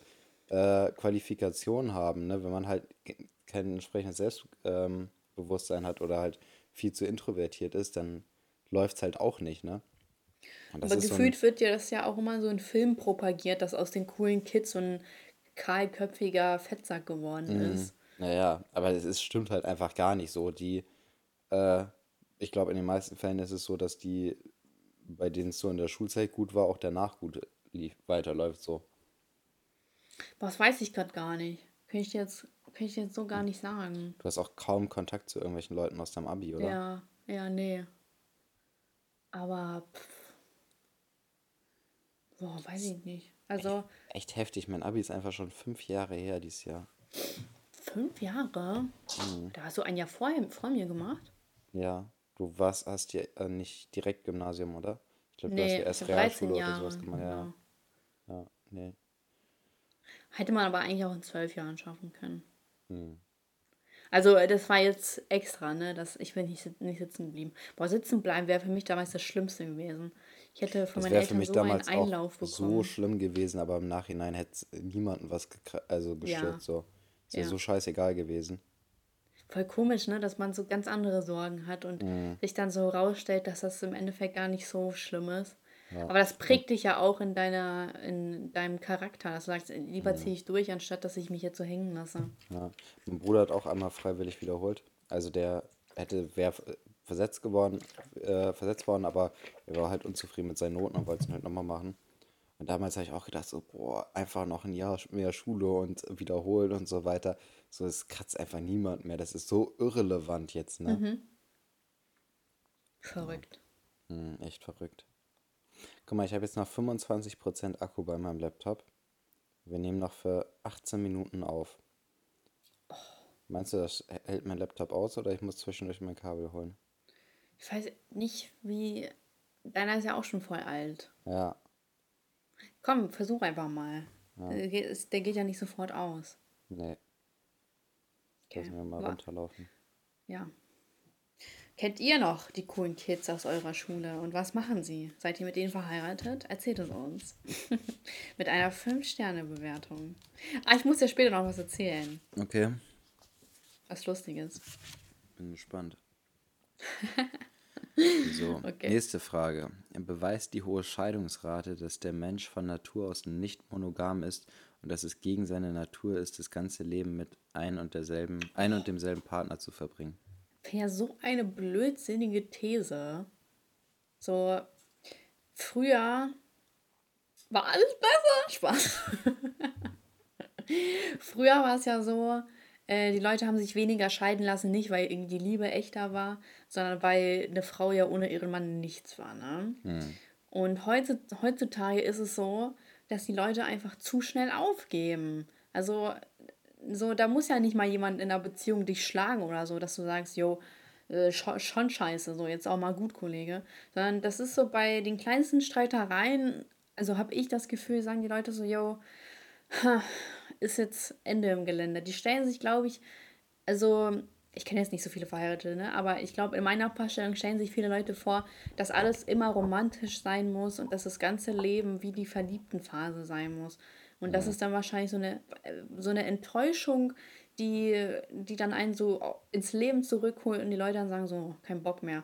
Speaker 2: äh, Qualifikationen haben, ne? wenn man halt ke- kein entsprechendes Selbstbewusstsein hat oder halt viel zu introvertiert ist, dann läuft es halt auch nicht. Ne?
Speaker 1: Aber
Speaker 2: ist so
Speaker 1: gefühlt wird ja das ja auch immer so in Filmen propagiert, dass aus den coolen Kids so ein kahlköpfiger Fettsack geworden
Speaker 2: Mhm.
Speaker 1: ist.
Speaker 2: Naja, aber es stimmt halt einfach gar nicht so. Die, äh, ich glaube, in den meisten Fällen ist es so, dass die, bei denen es so in der Schulzeit gut war, auch danach gut lief, weiterläuft so.
Speaker 1: Das weiß ich gerade gar nicht. Kann ich dir jetzt, kann ich jetzt so gar nicht sagen.
Speaker 2: Du hast auch kaum Kontakt zu irgendwelchen Leuten aus deinem Abi, oder?
Speaker 1: Ja, ja, nee. Aber, pff. Boah, weiß ich nicht. Also
Speaker 2: Echt heftig. Mein Abi ist einfach schon fünf Jahre her dieses Jahr.
Speaker 1: fünf Jahre?
Speaker 2: Mhm.
Speaker 1: Da hast du ein Jahr vor, vor mir gemacht?
Speaker 2: Ja, du warst, hast ja äh, nicht direkt Gymnasium, oder? Ich glaube, du hast
Speaker 1: Nee,
Speaker 2: ja erst
Speaker 1: habe 13
Speaker 2: Realschule oder sowas gemacht. Ja,
Speaker 1: Genau.
Speaker 2: ja, nee.
Speaker 1: Hätte man aber eigentlich auch in zwölf Jahren schaffen können.
Speaker 2: Hm.
Speaker 1: Also äh, das war jetzt extra, ne? Das, ich bin nicht, nicht sitzen geblieben. Boah, sitzen bleiben wäre für mich damals das Schlimmste gewesen. Ich hätte von
Speaker 2: Das
Speaker 1: meinen
Speaker 2: wäre für
Speaker 1: Eltern
Speaker 2: mich
Speaker 1: so einen
Speaker 2: damals
Speaker 1: Einlauf
Speaker 2: auch so
Speaker 1: bekommen.
Speaker 2: schlimm gewesen, aber im Nachhinein hätte es niemanden was also
Speaker 1: Ja,
Speaker 2: gestört. So. Ist ja
Speaker 1: ja.
Speaker 2: so scheißegal gewesen.
Speaker 1: Voll komisch, ne? Dass man so ganz andere Sorgen hat und
Speaker 2: Mhm.
Speaker 1: sich dann so rausstellt, dass das im Endeffekt gar nicht so schlimm ist.
Speaker 2: Ja.
Speaker 1: Aber das prägt dich ja auch in deiner, in deinem Charakter, dass du sagst, lieber
Speaker 2: Mhm.
Speaker 1: ziehe ich durch, anstatt dass ich mich jetzt so hängen lasse.
Speaker 2: Ja. Mein Bruder hat auch einmal freiwillig wiederholt. Also der hätte, wäre versetzt geworden, äh, versetzt worden, aber er war halt unzufrieden mit seinen Noten und wollte es halt nochmal machen. Und damals habe ich auch gedacht, so, boah, einfach noch ein Jahr mehr Schule und wiederholen und so weiter. So, es kratzt einfach niemand mehr. Das ist so irrelevant jetzt, ne?
Speaker 1: Mhm. Verrückt.
Speaker 2: Hm, echt verrückt. Guck mal, ich habe jetzt noch 25% Akku bei meinem Laptop. Wir nehmen noch für 18 Minuten auf. Meinst du, das hält mein Laptop aus oder ich muss zwischendurch mein Kabel holen?
Speaker 1: Ich weiß nicht, wie. Deiner ist ja auch schon voll alt.
Speaker 2: Ja,
Speaker 1: Komm, versuch einfach mal. Der geht- ist- Der geht ja nicht sofort aus.
Speaker 2: nee,
Speaker 1: Okay.
Speaker 2: lassen wir mal
Speaker 1: wa-
Speaker 2: runterlaufen.
Speaker 1: Ja. Kennt ihr noch die coolen Kids aus eurer Schule und was machen sie? Seid ihr mit denen verheiratet? Erzählt es uns. mit einer 5-Sterne-Bewertung. Ah, ich muss dir später noch was erzählen.
Speaker 2: Okay,
Speaker 1: Was Lustiges.
Speaker 2: bin gespannt. So,
Speaker 1: Okay.
Speaker 2: nächste Frage. Beweist die hohe Scheidungsrate, dass der Mensch von Natur aus nicht monogam ist und dass es gegen seine Natur ist, das ganze Leben mit ein und derselben, ein und demselben Partner zu verbringen?
Speaker 1: Ja, so eine blödsinnige These. So, früher war alles besser. Spaß. früher war es ja so, äh, die Leute haben sich weniger scheiden lassen, nicht weil irgendwie die Liebe echter war, sondern weil eine Frau ja ohne ihren Mann nichts war. Ne? Und heute, heutzutage ist es so, dass die Leute einfach zu schnell aufgeben. Also, so, da muss ja nicht mal jemand in einer Beziehung dich schlagen oder so, dass du sagst, jo, äh, schon, schon scheiße, so jetzt auch mal gut, Kollege. Sondern das ist so bei den kleinsten Streitereien, also habe ich das Gefühl, sagen die Leute so, jo, ha, ist jetzt Ende im Gelände. Die stellen sich, glaube ich, also ich kenne jetzt nicht so viele Verheiratete, ne? aber ich glaube, in meiner Vorstellung stellen sich viele Leute vor, dass alles immer romantisch sein muss und dass das ganze Leben wie die verliebten Phase sein muss. Und das ist dann wahrscheinlich so eine, so eine Enttäuschung, die, die dann einen so ins Leben zurückholt und die Leute dann sagen so, kein Bock mehr.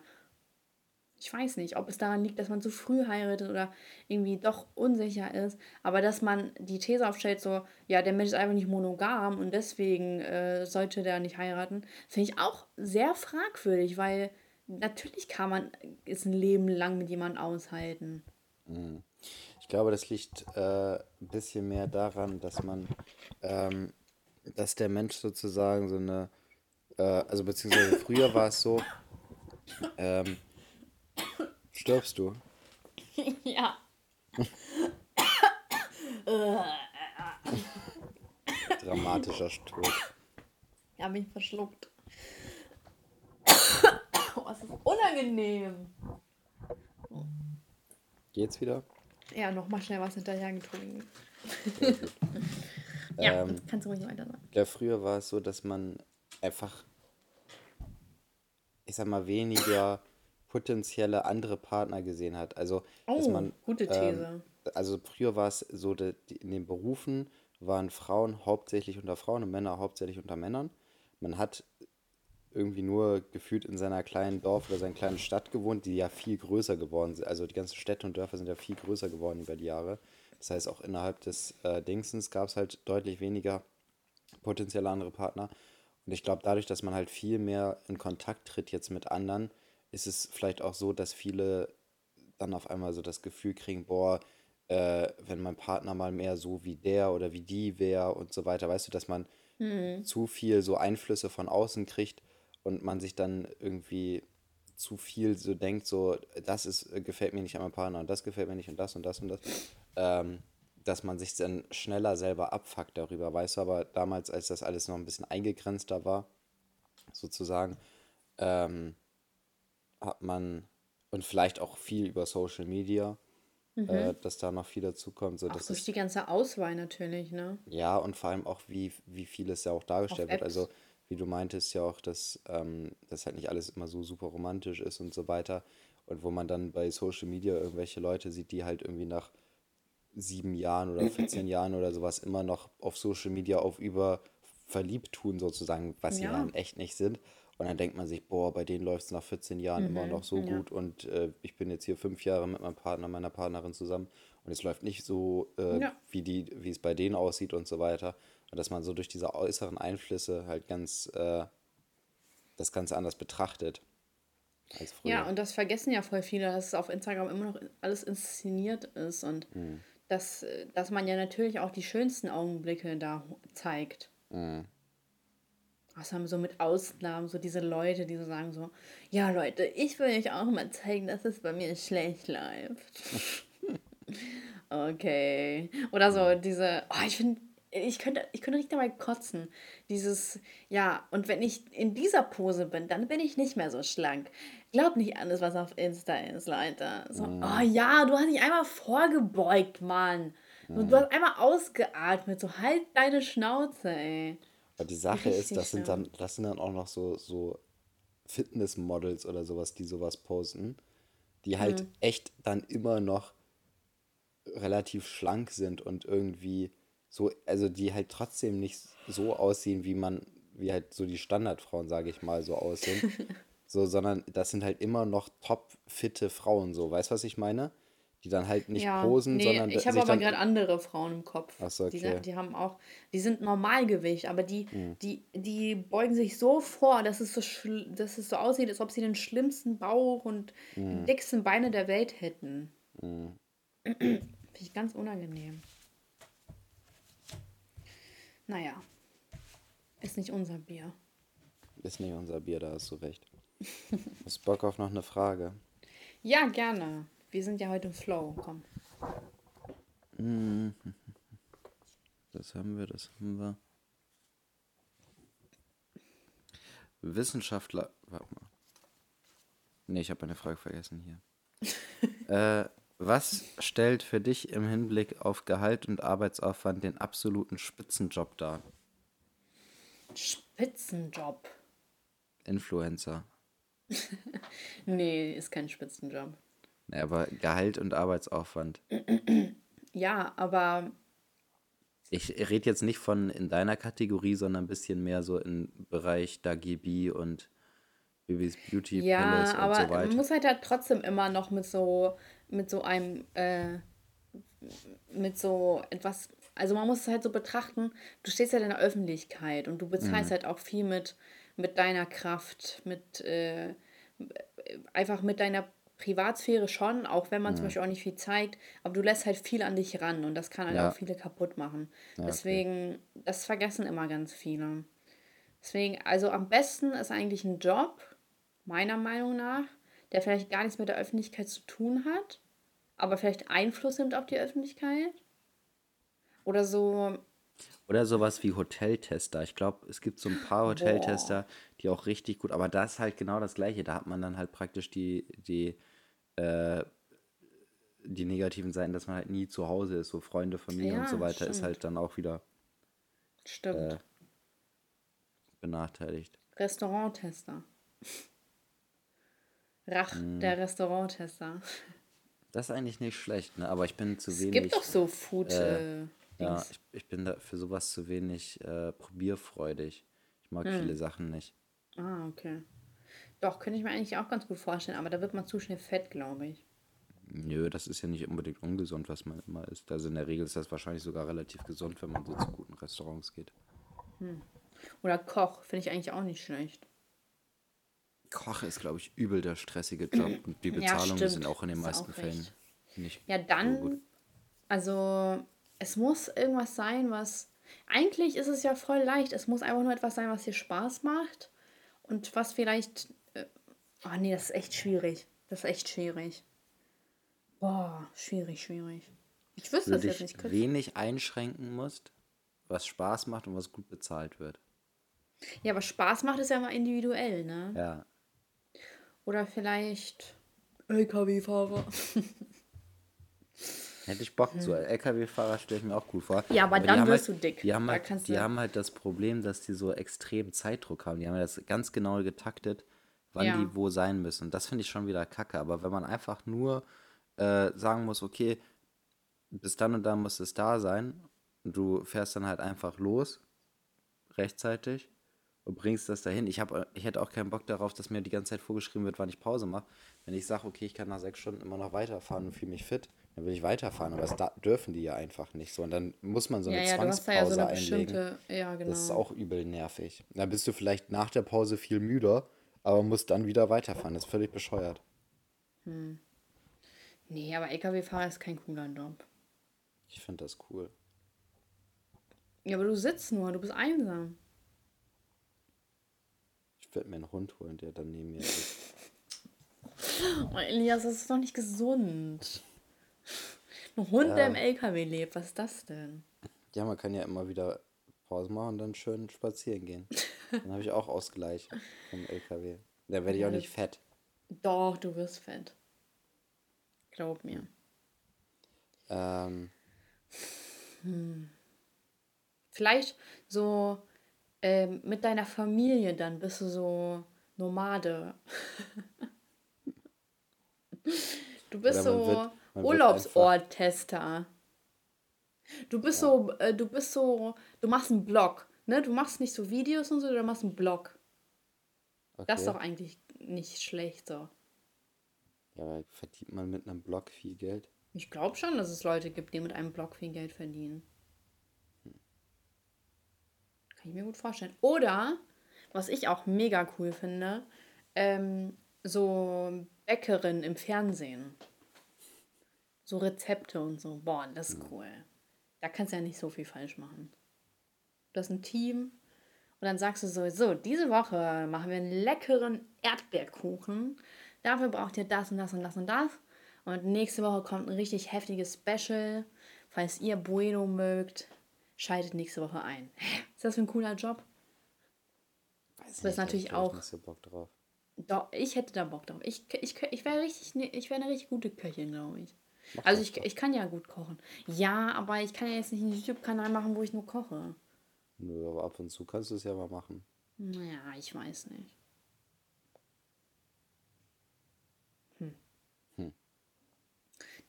Speaker 1: Ich weiß nicht, ob es daran liegt, dass man zu früh heiratet oder irgendwie doch unsicher ist, aber dass man die These aufstellt, so, ja, der Mensch ist einfach nicht monogam und deswegen äh, sollte der nicht heiraten, finde ich auch sehr fragwürdig, weil natürlich kann man es ein Leben lang mit jemandem aushalten.
Speaker 2: Ich glaube, das liegt äh, ein bisschen mehr daran, dass man, ähm, dass der Mensch sozusagen so eine, äh, also beziehungsweise früher war es so, ähm, stirbst du?
Speaker 1: ja.
Speaker 2: Dramatischer Tod.
Speaker 1: Ich habe mich verschluckt. oh, es ist unangenehm.
Speaker 2: Geht's wieder?
Speaker 1: Ja, nochmal schnell was hinterher getrunken. ja,
Speaker 2: Ähm,
Speaker 1: kannst du ruhig weiter sagen.
Speaker 2: Ja, früher war es so, dass man einfach, ich sag mal, weniger potenzielle andere Partner gesehen hat. Also, dass
Speaker 1: Oh,
Speaker 2: man,
Speaker 1: gute These.
Speaker 2: ähm, also früher war es so, dass die- in den Berufen waren Frauen hauptsächlich unter Frauen und Männer hauptsächlich unter Männern. Man hat irgendwie nur gefühlt in seiner kleinen Dorf oder seiner kleinen Stadt gewohnt, die ja viel größer geworden sind. Also die ganzen Städte und Dörfer sind ja viel größer geworden über die Jahre. Das heißt, auch innerhalb des äh, Dingsens gab es halt deutlich weniger potenzielle andere Partner. Und ich glaube, dadurch, dass man halt viel mehr in Kontakt tritt jetzt mit anderen, ist es vielleicht auch so, dass viele dann auf einmal so das Gefühl kriegen, boah, äh, wenn mein Partner mal mehr so wie der oder wie die wäre und so weiter, weißt du, dass man zu viel so Einflüsse von außen kriegt und man sich dann irgendwie zu viel so denkt, so, das ist, äh, gefällt mir nicht an meinem Partner und das gefällt mir nicht und das und das und das. Ähm, dass man sich dann schneller selber abfuckt darüber, weißt du, aber damals, als das alles noch ein bisschen eingegrenzter war, sozusagen, ähm, hat man, und vielleicht auch viel über Social Media,
Speaker 1: Mhm.
Speaker 2: äh, dass da noch viel dazu kommt, so
Speaker 1: Auch
Speaker 2: dass
Speaker 1: durch
Speaker 2: es,
Speaker 1: die ganze Auswahl natürlich, ne?
Speaker 2: ja, und vor allem auch, wie, wie viel es ja auch dargestellt wird, also. Wie du meintest ja auch, dass, ähm, dass halt nicht alles immer so super romantisch ist und so weiter, und wo man dann bei Social Media irgendwelche Leute sieht, die halt irgendwie nach sieben Jahren oder 14 Jahren oder sowas immer noch auf Social Media auf über verliebt tun, sozusagen, was sie ja
Speaker 1: Ja.
Speaker 2: in echt nicht sind. Und dann denkt man sich, boah, bei denen läuft es nach 14 Jahren immer noch
Speaker 1: Mhm.
Speaker 2: so
Speaker 1: Ja.
Speaker 2: gut und äh, ich bin jetzt hier fünf Jahre mit meinem Partner, meiner Partnerin zusammen und es läuft nicht so, äh,
Speaker 1: Ja.
Speaker 2: wie die, wie es bei denen aussieht und so weiter. Und dass man so durch diese äußeren Einflüsse halt ganz äh, das Ganze anders betrachtet als
Speaker 1: Ja,
Speaker 2: früher.
Speaker 1: und das vergessen ja voll viele, dass es auf Instagram immer noch alles inszeniert ist und
Speaker 2: Mhm.
Speaker 1: dass, dass man ja natürlich auch die schönsten Augenblicke da zeigt.
Speaker 2: Mhm.
Speaker 1: Außer so mit Ausnahmen, so diese Leute, die so sagen so, ja Leute, ich will euch auch mal zeigen, dass es bei mir schlecht läuft. Okay. Oder so diese, oh, ich finde, ich könnte, ich könnte nicht dabei kotzen. Dieses, ja, und wenn ich in dieser Pose bin, dann bin ich nicht mehr so schlank. Glaub nicht alles, was auf Insta ist, Leute. So, oh ja, du hast dich einmal vorgebeugt, Mann. Und du hast einmal ausgeatmet. So, halt deine Schnauze, ey.
Speaker 2: Aber die Sache ist,
Speaker 1: Richtig
Speaker 2: das sind dann, das sind dann auch noch so, so Fitnessmodels oder sowas, die sowas posten, die halt
Speaker 1: Mhm.
Speaker 2: echt dann immer noch relativ schlank sind und irgendwie so, also die halt trotzdem nicht so aussehen, wie man, wie halt so die Standardfrauen, sage ich mal, so aussehen. So, sondern das sind halt immer noch top fitte Frauen, so, weißt du, was ich meine? Die dann halt nicht
Speaker 1: Ja,
Speaker 2: posen,
Speaker 1: nee,
Speaker 2: sondern
Speaker 1: ich habe aber gerade andere Frauen im Kopf.
Speaker 2: Ach so,
Speaker 1: Die,
Speaker 2: okay.
Speaker 1: sind- die haben auch, die sind Normalgewicht, aber die,
Speaker 2: Hm.
Speaker 1: die, die beugen sich so vor, dass es so, dass es so aussieht, als ob sie den schlimmsten Bauch und
Speaker 2: Hm.
Speaker 1: die dicksten Beine der Welt hätten. Finde ich ganz unangenehm. Naja, ist nicht unser Bier.
Speaker 2: Ist nicht unser Bier, da hast du recht. Hast Bock auf noch eine Frage?
Speaker 1: Ja, gerne. Wir sind ja heute im Flow. Komm.
Speaker 2: Das haben wir, das haben wir. Wissenschaftler. Warte mal. Nee, ich habe eine Frage vergessen hier. äh, was stellt für dich im Hinblick auf Gehalt und Arbeitsaufwand den absoluten Spitzenjob dar?
Speaker 1: Spitzenjob.
Speaker 2: Influencer.
Speaker 1: Nee, ist kein Spitzenjob.
Speaker 2: Nee, aber Gehalt und Arbeitsaufwand.
Speaker 1: Ja, aber
Speaker 2: Ich rede jetzt nicht von in deiner Kategorie, sondern ein bisschen mehr so im Bereich Dagi B und Bibis Beauty Palace
Speaker 1: Ja,
Speaker 2: und
Speaker 1: aber
Speaker 2: so
Speaker 1: man
Speaker 2: weiter.
Speaker 1: muss halt, halt trotzdem immer noch mit so, mit so einem, äh, mit so etwas, also man muss es halt so betrachten, du stehst halt in der Öffentlichkeit und du bezahlst halt auch viel mit, mit deiner Kraft, mit, äh, einfach mit deiner Privatsphäre schon, auch wenn man zum Beispiel auch nicht viel zeigt, aber du lässt halt viel an dich ran und das kann halt
Speaker 2: Ja.
Speaker 1: auch viele kaputt machen.
Speaker 2: okay.
Speaker 1: Deswegen, das vergessen immer ganz viele. Deswegen, also am besten ist eigentlich ein Job, meiner Meinung nach, der vielleicht gar nichts mit der Öffentlichkeit zu tun hat, aber vielleicht Einfluss nimmt auf die Öffentlichkeit. Oder so,
Speaker 2: Oder sowas wie Hoteltester. Ich glaube, es gibt so ein paar Hoteltester, die auch richtig gut, aber das ist halt genau das Gleiche. Da hat man dann halt praktisch die, die, äh, die negativen Seiten, dass man halt nie zu Hause ist. So Freunde, Familie und
Speaker 1: Ja,
Speaker 2: so weiter ist
Speaker 1: stimmt.
Speaker 2: halt dann auch wieder
Speaker 1: stimmt.
Speaker 2: äh, benachteiligt.
Speaker 1: Restauranttester. Rach,
Speaker 2: Hm.
Speaker 1: der Restauranttester.
Speaker 2: Das ist eigentlich nicht schlecht, ne? Aber ich bin zu
Speaker 1: Es
Speaker 2: wenig.
Speaker 1: gibt doch so Food.
Speaker 2: äh,
Speaker 1: Äh,
Speaker 2: ja, ich, ich bin da für sowas zu wenig äh, probierfreudig. Ich mag
Speaker 1: Hm.
Speaker 2: viele Sachen nicht.
Speaker 1: Ah, okay. Doch, könnte ich mir eigentlich auch ganz gut vorstellen, aber da wird man zu schnell fett, glaube ich.
Speaker 2: Nö, das ist ja nicht unbedingt ungesund, was man immer isst. Also in der Regel ist das wahrscheinlich sogar relativ gesund, wenn man so zu guten Restaurants geht.
Speaker 1: Oder Koch, finde ich eigentlich auch nicht schlecht.
Speaker 2: Koch ist, glaube ich, übel der stressige Job und die
Speaker 1: Ja,
Speaker 2: Bezahlungen
Speaker 1: stimmt.
Speaker 2: sind auch in den
Speaker 1: du
Speaker 2: meisten Fällen
Speaker 1: recht.
Speaker 2: nicht
Speaker 1: Ja,
Speaker 2: so
Speaker 1: dann,
Speaker 2: gut.
Speaker 1: also es muss irgendwas sein, was. Eigentlich ist es ja voll leicht. Es muss einfach nur etwas sein, was dir Spaß macht und was vielleicht. Äh, oh nee, das ist echt schwierig. Das ist echt schwierig. Boah, schwierig, schwierig. Ich wüsste
Speaker 2: du
Speaker 1: jetzt nicht. Könnt-
Speaker 2: wenig einschränken musst, was Spaß macht und was gut bezahlt wird.
Speaker 1: Ja, aber Spaß macht es ja mal individuell, ne?
Speaker 2: Ja.
Speaker 1: Oder vielleicht LKW-Fahrer.
Speaker 2: Hätte ich Bock, so LKW-Fahrer stelle ich mir auch gut vor.
Speaker 1: Ja, aber
Speaker 2: die
Speaker 1: dann wirst
Speaker 2: halt,
Speaker 1: du dick.
Speaker 2: Die, haben halt, die
Speaker 1: du-
Speaker 2: haben halt das Problem, dass die so extrem Zeitdruck haben. Die haben ja das ganz genau getaktet, wann
Speaker 1: Ja.
Speaker 2: die wo sein müssen. Und das finde ich schon wieder kacke. Aber wenn man einfach nur äh, sagen muss, okay, bis dann und dann muss es da sein, und du fährst dann halt einfach los, rechtzeitig, und bringst das dahin. Ich, hab, ich hätte auch keinen Bock darauf, dass mir die ganze Zeit vorgeschrieben wird, wann ich Pause mache. Wenn ich sage, okay, ich kann nach sechs Stunden immer noch weiterfahren und fühle mich fit, dann will ich weiterfahren. Aber das da, dürfen die ja einfach nicht so. Und dann muss man so
Speaker 1: Ja,
Speaker 2: eine
Speaker 1: ja, hast da ja so
Speaker 2: Zwangspause
Speaker 1: eine
Speaker 2: einlegen.
Speaker 1: bestimmte. Ja, genau.
Speaker 2: Das ist auch übel nervig. Dann bist du vielleicht nach der Pause viel müder, aber musst dann wieder weiterfahren. Das ist völlig bescheuert.
Speaker 1: Nee, aber LKW-Fahrer ist kein cooler Job.
Speaker 2: Ich finde das cool.
Speaker 1: Ja, aber du sitzt nur, du bist einsam.
Speaker 2: Ich würde mir einen Hund holen, der dann neben mir ist.
Speaker 1: Oh, Elias, das ist doch nicht gesund. Ein Hund, der im LKW lebt, was ist das denn?
Speaker 2: Ja, man kann ja immer wieder Pause machen und dann schön spazieren gehen. Dann habe ich auch Ausgleich vom LKW. Da werde ich auch nicht fett.
Speaker 1: Doch, du wirst fett. Glaub mir.
Speaker 2: Ähm,
Speaker 1: Vielleicht so ähm, mit deiner Familie dann bist du so Nomade. Du bist so Urlaubsort-Tester. Du bist so, äh, du bist so, du machst einen Blog, ne? Du machst nicht so Videos und so, du machst einen Blog.
Speaker 2: okay.
Speaker 1: Das ist doch eigentlich nicht schlecht so.
Speaker 2: Ja, aber verdient man mit einem Blog viel Geld?
Speaker 1: Ich glaube schon, dass es Leute gibt, die mit einem Blog viel Geld verdienen. Kann ich mir gut vorstellen. Oder, was ich auch mega cool finde, ähm, so Bäckerin im Fernsehen. So Rezepte und so. Boah, das ist cool. Da kannst du ja nicht so viel falsch machen. Du hast ein Team und dann sagst du so, so, diese Woche machen wir einen leckeren Erdbeerkuchen. Dafür braucht ihr das und das und das und das. Und nächste Woche kommt ein richtig heftiges Special. Falls ihr Bueno mögt, schaltet nächste Woche ein. Ist das für ein cooler Job?
Speaker 2: Weiß
Speaker 1: Das ist natürlich auch-
Speaker 2: Ich nicht so Bock drauf.
Speaker 1: Doch, ich hätte da Bock drauf. Ich, ich, ich wäre richtig, ne- ich wäre eine richtig gute Köchin, glaube ich.
Speaker 2: Mach
Speaker 1: Also ich, ich kann ja gut kochen. Ja, aber ich kann ja jetzt nicht einen YouTube-Kanal machen, wo ich nur koche.
Speaker 2: Nö, aber ab und zu kannst du es ja mal machen.
Speaker 1: Naja, ich weiß nicht.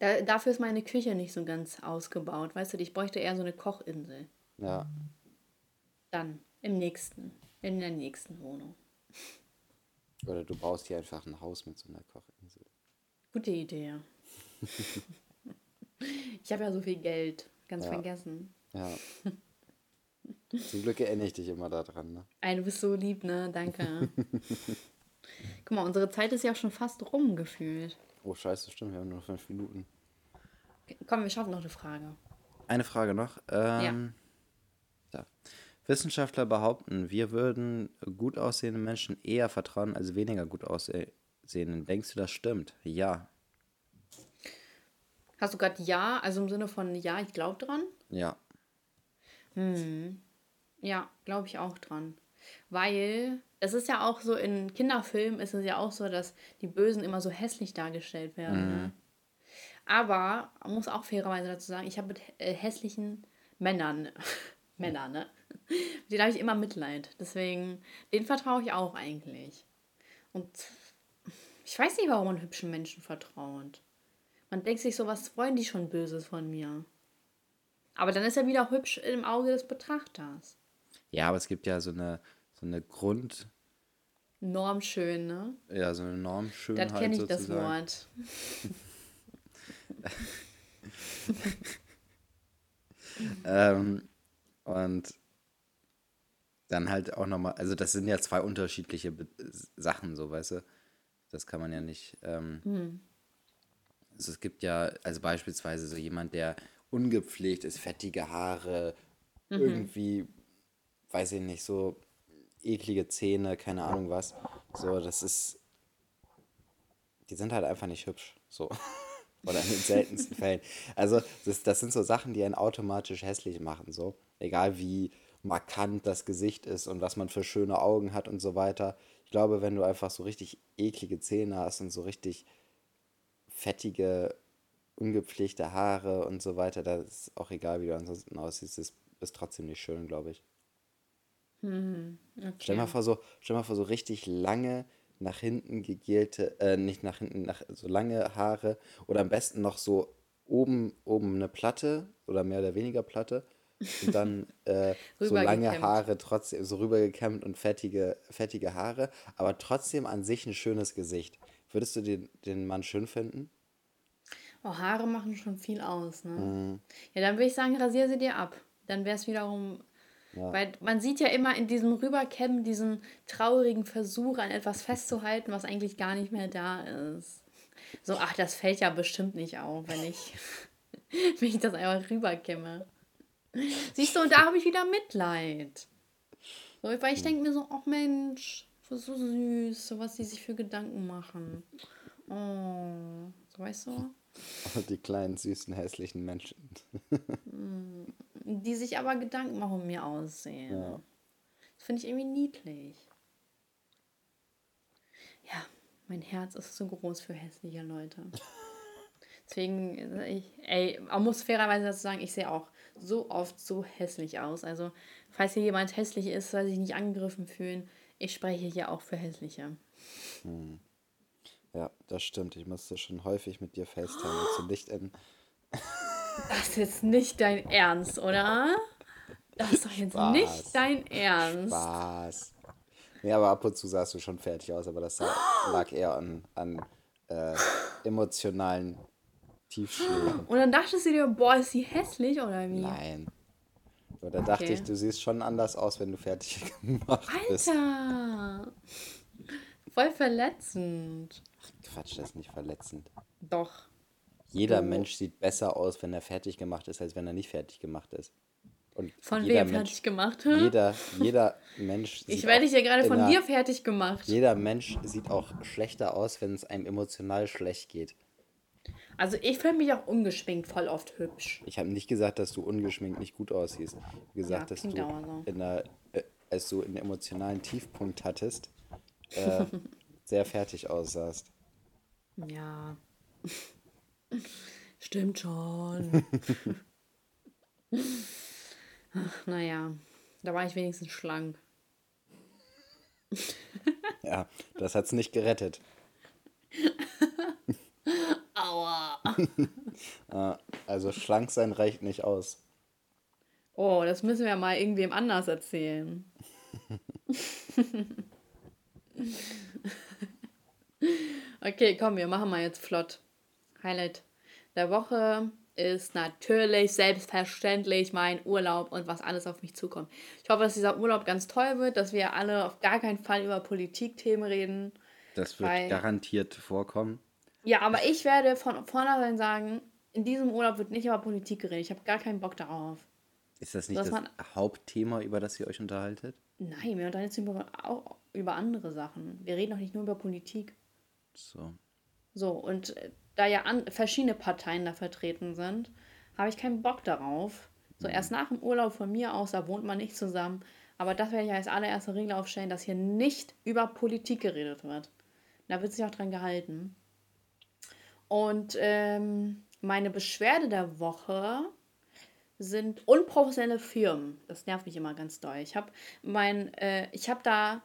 Speaker 1: Da, dafür ist meine Küche nicht so ganz ausgebaut. Weißt du, ich bräuchte eher so eine Kochinsel.
Speaker 2: Ja,
Speaker 1: Dann, im nächsten, in der nächsten Wohnung.
Speaker 2: oder du baust hier einfach ein Haus mit so einer Kochinsel.
Speaker 1: Gute Idee. ich habe ja so viel Geld. Ganz
Speaker 2: Ja.
Speaker 1: vergessen.
Speaker 2: Ja. Zum Glück erinnere ich dich immer daran, ne?
Speaker 1: Ey, du bist so lieb, ne? Danke. Guck mal, unsere Zeit ist ja auch schon fast rum gefühlt.
Speaker 2: Oh, scheiße, stimmt, wir haben nur noch fünf Minuten.
Speaker 1: Komm, wir schaffen noch eine Frage.
Speaker 2: Eine Frage noch. Ähm, ja. Wissenschaftler behaupten, wir würden gut aussehenden Menschen eher vertrauen als weniger gut aussehenden. Denkst du, das stimmt? Ja.
Speaker 1: Hast du gerade Ja, also im Sinne von Ja, ich glaube dran?
Speaker 2: Ja.
Speaker 1: Ja, glaube ich auch dran. Weil es ist ja auch so, in Kinderfilmen ist es ja auch so, dass die Bösen immer so hässlich dargestellt werden. Ne? Aber man muss auch fairerweise dazu sagen, ich habe mit äh, hässlichen Männern, Männer, ne? Mit denen habe ich immer Mitleid. Deswegen, denen vertraue ich auch eigentlich. Und ich weiß nicht, warum man hübschen Menschen vertraut. Man denkt sich so, was wollen die schon Böses von mir? Aber dann ist er wieder hübsch im Auge des Betrachters.
Speaker 2: Ja, aber es gibt ja so eine, so eine Grund,
Speaker 1: Normschön, ne?
Speaker 2: ja, so eine Normschönheit
Speaker 1: Das kenne ich das
Speaker 2: sozusagen.
Speaker 1: Wort.
Speaker 2: Ähm, und dann halt auch nochmal, also das sind ja zwei unterschiedliche Be Sachen, so, weißt du? Das kann man ja nicht. Ähm, also es gibt ja, also beispielsweise so jemand, der ungepflegt ist, fettige Haare, irgendwie, weiß ich nicht, so eklige Zähne, keine Ahnung was. So, das ist. Die sind halt einfach nicht hübsch. So. Oder in den seltensten Fällen. Also, das, das sind so Sachen, die einen automatisch hässlich machen. So. Egal wie markant das Gesicht ist und was man für schöne Augen hat und so weiter. Ich glaube, wenn du einfach so richtig eklige Zähne hast und so richtig fettige, ungepflegte Haare und so weiter, da ist auch egal, wie du ansonsten aussiehst, ist, ist trotzdem nicht schön, glaube ich.
Speaker 1: Hm,
Speaker 2: Stell mal
Speaker 1: okay.
Speaker 2: vor, so, stell mal vor, so richtig lange nach hinten gegelte, äh, nicht nach hinten, nach, so lange Haare oder am besten noch so oben, oben eine Platte oder mehr oder weniger Platte und dann äh, so lange. Haare, trotzdem so rübergekämmt und fettige, fettige Haare, aber trotzdem an sich ein schönes Gesicht. Würdest du den, den Mann schön finden?
Speaker 1: Oh, Haare machen schon viel aus, ne?
Speaker 2: Mhm.
Speaker 1: Ja, dann würde ich sagen, rasier sie dir ab. Dann wäre es wiederum.
Speaker 2: Ja.
Speaker 1: Weil man sieht ja immer in diesem Rüberkämmen diesen traurigen Versuch, an etwas festzuhalten, was eigentlich gar nicht mehr da ist. So, ach, das fällt ja bestimmt nicht auf, wenn ich, wenn ich das einfach rüberkämme. Siehst du, und da habe ich wieder Mitleid. So, weil ich denke mir so, ach Mensch, was so süß, so was die sich für Gedanken machen. Oh, so weißt du?
Speaker 2: Die kleinen, süßen, hässlichen Menschen.
Speaker 1: Die sich aber Gedanken machen um mir aussehen.
Speaker 2: Ja.
Speaker 1: Das finde ich irgendwie niedlich. Ja, mein Herz ist zu groß für hässliche Leute. Deswegen, ich, ey, man muss fairerweise dazu sagen, ich sehe auch so oft so hässlich aus. Also, falls hier jemand hässlich ist, soll sich nicht angegriffen fühlen. Ich spreche hier auch für hässliche.
Speaker 2: Ja, das stimmt. Ich musste schon häufig mit dir FaceTime, du nicht in
Speaker 1: Das ist jetzt nicht dein Ernst, oder? Das ist doch jetzt
Speaker 2: Spaß.
Speaker 1: nicht dein Ernst.
Speaker 2: Spaß. Nee, aber ab und zu sahst du schon fertig aus, aber das lag eher an, an äh, emotionalen Tiefschlägen.
Speaker 1: Und dann dachtest du dir, boah, ist sie hässlich oder wie?
Speaker 2: Nein. Aber da dachte
Speaker 1: Okay.
Speaker 2: ich, du siehst schon anders aus, wenn du fertig gemacht bist.
Speaker 1: Alter! Voll verletzend.
Speaker 2: Quatsch, das ist nicht verletzend.
Speaker 1: Doch.
Speaker 2: Jeder
Speaker 1: Du-
Speaker 2: Mensch sieht besser aus, wenn er fertig gemacht ist, als wenn er nicht fertig gemacht ist. Und
Speaker 1: Von wem
Speaker 2: Mensch,
Speaker 1: fertig gemacht?
Speaker 2: Jeder, jeder Mensch
Speaker 1: ich werde dich ja gerade von dir fertig gemacht.
Speaker 2: Jeder Mensch sieht auch schlechter aus, wenn es einem emotional schlecht geht.
Speaker 1: Also ich finde mich auch ungeschminkt voll oft hübsch.
Speaker 2: Ich habe nicht gesagt, dass du ungeschminkt nicht gut aussiehst. Ich habe gesagt,
Speaker 1: Ja,
Speaker 2: dass du
Speaker 1: so.
Speaker 2: in einer, äh, als du einen emotionalen Tiefpunkt hattest, äh, sehr fertig aussahst.
Speaker 1: Ja. Stimmt schon. Ach, naja, da war ich wenigstens schlank.
Speaker 2: Ja, das hat's nicht gerettet.
Speaker 1: Aua.
Speaker 2: Also schlank sein reicht nicht aus.
Speaker 1: Oh, das müssen wir mal irgendwem anders erzählen. okay, komm, wir machen mal jetzt flott. Highlight der Woche ist natürlich selbstverständlich mein Urlaub und was alles auf mich zukommt. Ich hoffe, dass dieser Urlaub ganz toll wird, dass wir alle auf gar keinen Fall über Politikthemen reden.
Speaker 2: Das wird
Speaker 1: Weil-
Speaker 2: garantiert vorkommen.
Speaker 1: Ja, aber ich werde von vornherein sagen, in diesem Urlaub wird nicht über Politik geredet. Ich habe gar keinen Bock darauf.
Speaker 2: Ist das nicht
Speaker 1: Was
Speaker 2: das
Speaker 1: man-
Speaker 2: Hauptthema, über das ihr euch unterhaltet?
Speaker 1: Nein, wir unterhalten uns über, auch über andere Sachen. Wir reden doch nicht nur über Politik.
Speaker 2: So.
Speaker 1: So, und äh, da ja an, verschiedene Parteien da vertreten sind, habe ich keinen Bock darauf. So, erst nach dem Urlaub von mir aus, da wohnt man nicht zusammen. Aber das werde ich als allererste Regel aufstellen, dass hier nicht über Politik geredet wird. Da wird sich auch dran gehalten. Und ähm, meine Beschwerde der Woche sind unprofessionelle Firmen. Das nervt mich immer ganz doll. Ich habe mein, äh, ich habe da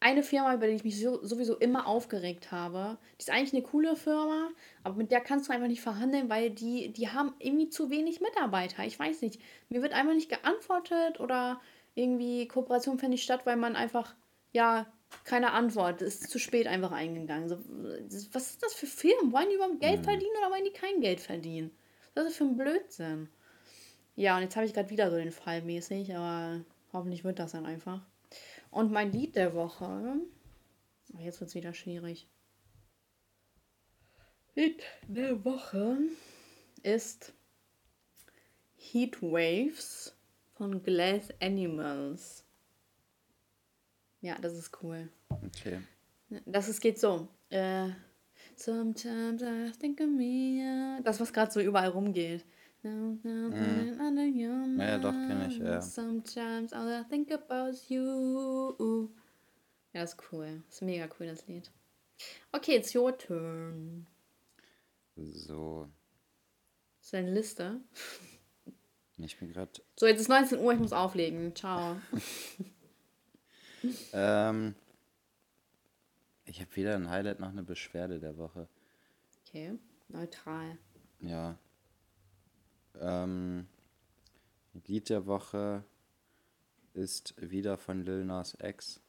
Speaker 1: eine Firma, über die ich mich so, sowieso immer aufgeregt habe. Die ist eigentlich eine coole Firma, aber mit der kannst du einfach nicht verhandeln, weil die, die haben irgendwie zu wenig Mitarbeiter. Ich weiß nicht. Mir wird einfach nicht geantwortet oder irgendwie Kooperation fände ich statt, weil man einfach, ja, keine Antwort. Es ist zu spät einfach eingegangen. So, was ist das für Firmen? Wollen die überhaupt Geld verdienen oder wollen die kein Geld verdienen? Was ist das für ein Blödsinn? Ja, und jetzt habe ich gerade wieder so den Fall mäßig, aber hoffentlich wird das dann einfach. Und mein Lied der Woche. Oh, jetzt wird es wieder schwierig. Lied der Woche ist Heat Waves von Glass Animals. Ja, das ist cool.
Speaker 2: Okay.
Speaker 1: Das ist, geht so. Äh, Sometimes I think of me. Das, was gerade so überall rumgeht. Mhm.
Speaker 2: Ja, doch, kenne ich, ja.
Speaker 1: Sometimes all I think about you. Ja, ist cool. Ist mega cool, das Lied. Okay, it's your turn.
Speaker 2: So.
Speaker 1: Ist deine Liste.
Speaker 2: Ich bin gerade.
Speaker 1: So, jetzt ist 19 Uhr, ich muss auflegen. Ciao.
Speaker 2: ähm, ich habe weder ein Highlight noch eine Beschwerde der Woche.
Speaker 1: Okay, neutral.
Speaker 2: Ja. Ähm, Lied der Woche ist wieder von Lil Nas X.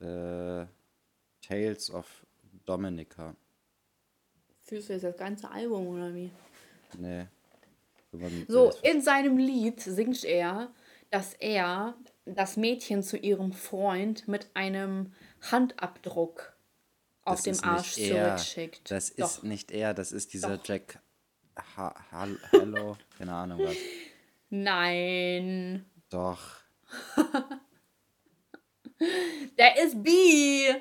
Speaker 2: Äh, Tales of Dominica.
Speaker 1: Fühlst du jetzt das ganze Album oder wie?
Speaker 2: Nee.
Speaker 1: So, in seinem Lied singt er, dass er das Mädchen zu ihrem Freund mit einem Handabdruck auf dem Arsch zurückschickt.
Speaker 2: Das Doch. ist nicht er, das ist dieser Doch. Jack ha Hello, keine Ahnung was.
Speaker 1: Nein.
Speaker 2: Doch.
Speaker 1: Der ist B.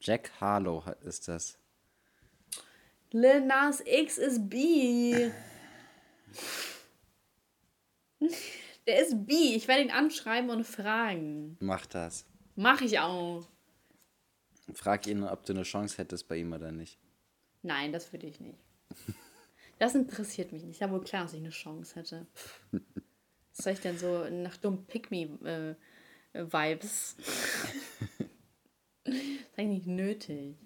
Speaker 2: Jack Harlow ist das.
Speaker 1: Lil Nas X ist B. Der ist B. Ich werde ihn anschreiben und fragen.
Speaker 2: Mach das.
Speaker 1: Mach ich auch.
Speaker 2: Frag ihn, ob du eine Chance hättest bei ihm oder nicht.
Speaker 1: Nein, das würde ich nicht. Das interessiert mich nicht. Ja, wohl klar, dass ich eine Chance hätte. Was soll ich denn so nach dumm Pick-Me-Vibes? Äh, das ist eigentlich nicht nötig.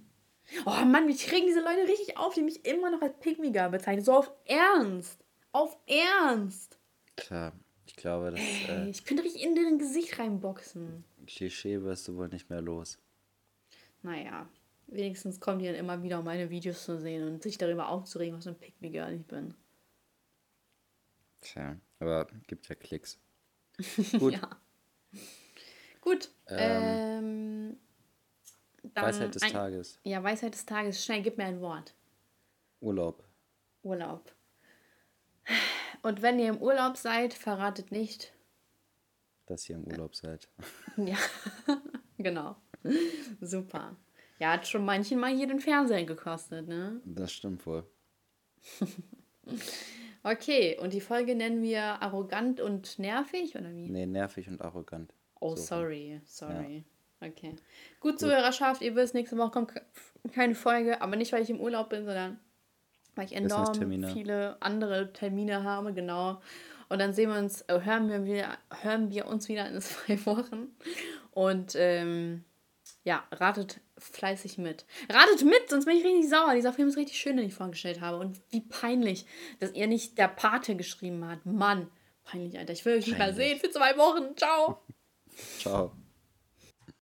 Speaker 1: Oh Mann, mich kriegen diese Leute richtig auf, die mich immer noch als Girl bezeichnen. So auf Ernst. Auf Ernst.
Speaker 2: Klar, ich glaube, das.
Speaker 1: Äh, ich könnte richtig in deren Gesicht reinboxen.
Speaker 2: Klischee wirst du wohl nicht mehr los.
Speaker 1: Naja, wenigstens kommen die dann immer wieder, um meine Videos zu sehen und sich darüber aufzuregen, was ein Pick Me Girl ich bin.
Speaker 2: Tja, aber gibt ja Klicks.
Speaker 1: Gut. ja. Gut. Ähm, ähm
Speaker 2: Weisheit des ein, Tages.
Speaker 1: Ja, Weisheit des Tages. Schnell, gib mir ein Wort.
Speaker 2: Urlaub.
Speaker 1: Urlaub. Und wenn ihr im Urlaub seid, verratet nicht,
Speaker 2: dass ihr im Urlaub seid.
Speaker 1: Ja, genau. Super. Ja, hat schon manchen mal hier den Fernseher gekostet, ne?
Speaker 2: Das stimmt wohl.
Speaker 1: okay, und die Folge nennen wir arrogant und nervig, oder wie?
Speaker 2: Nee, nervig und arrogant.
Speaker 1: Oh, so sorry, sorry. Ja. Okay. Gut, Zuhörerschaft, ihr wisst, nächste Woche kommt keine Folge, aber nicht, weil ich im Urlaub bin, sondern weil ich enorm viele andere Termine habe, genau. Und dann sehen wir uns, äh, hören wir, wieder, hören wir uns wieder in zwei Wochen. Und ähm, ja, ratet fleißig mit. Ratet mit, sonst bin ich richtig sauer. Dieser Film ist richtig schön, den ich vorgestellt habe. Und wie peinlich, dass ihr nicht der Pate geschrieben habt. Mann, peinlich, Alter. Ich will euch nicht mehr sehen für zwei Wochen. Ciao.
Speaker 2: Ciao.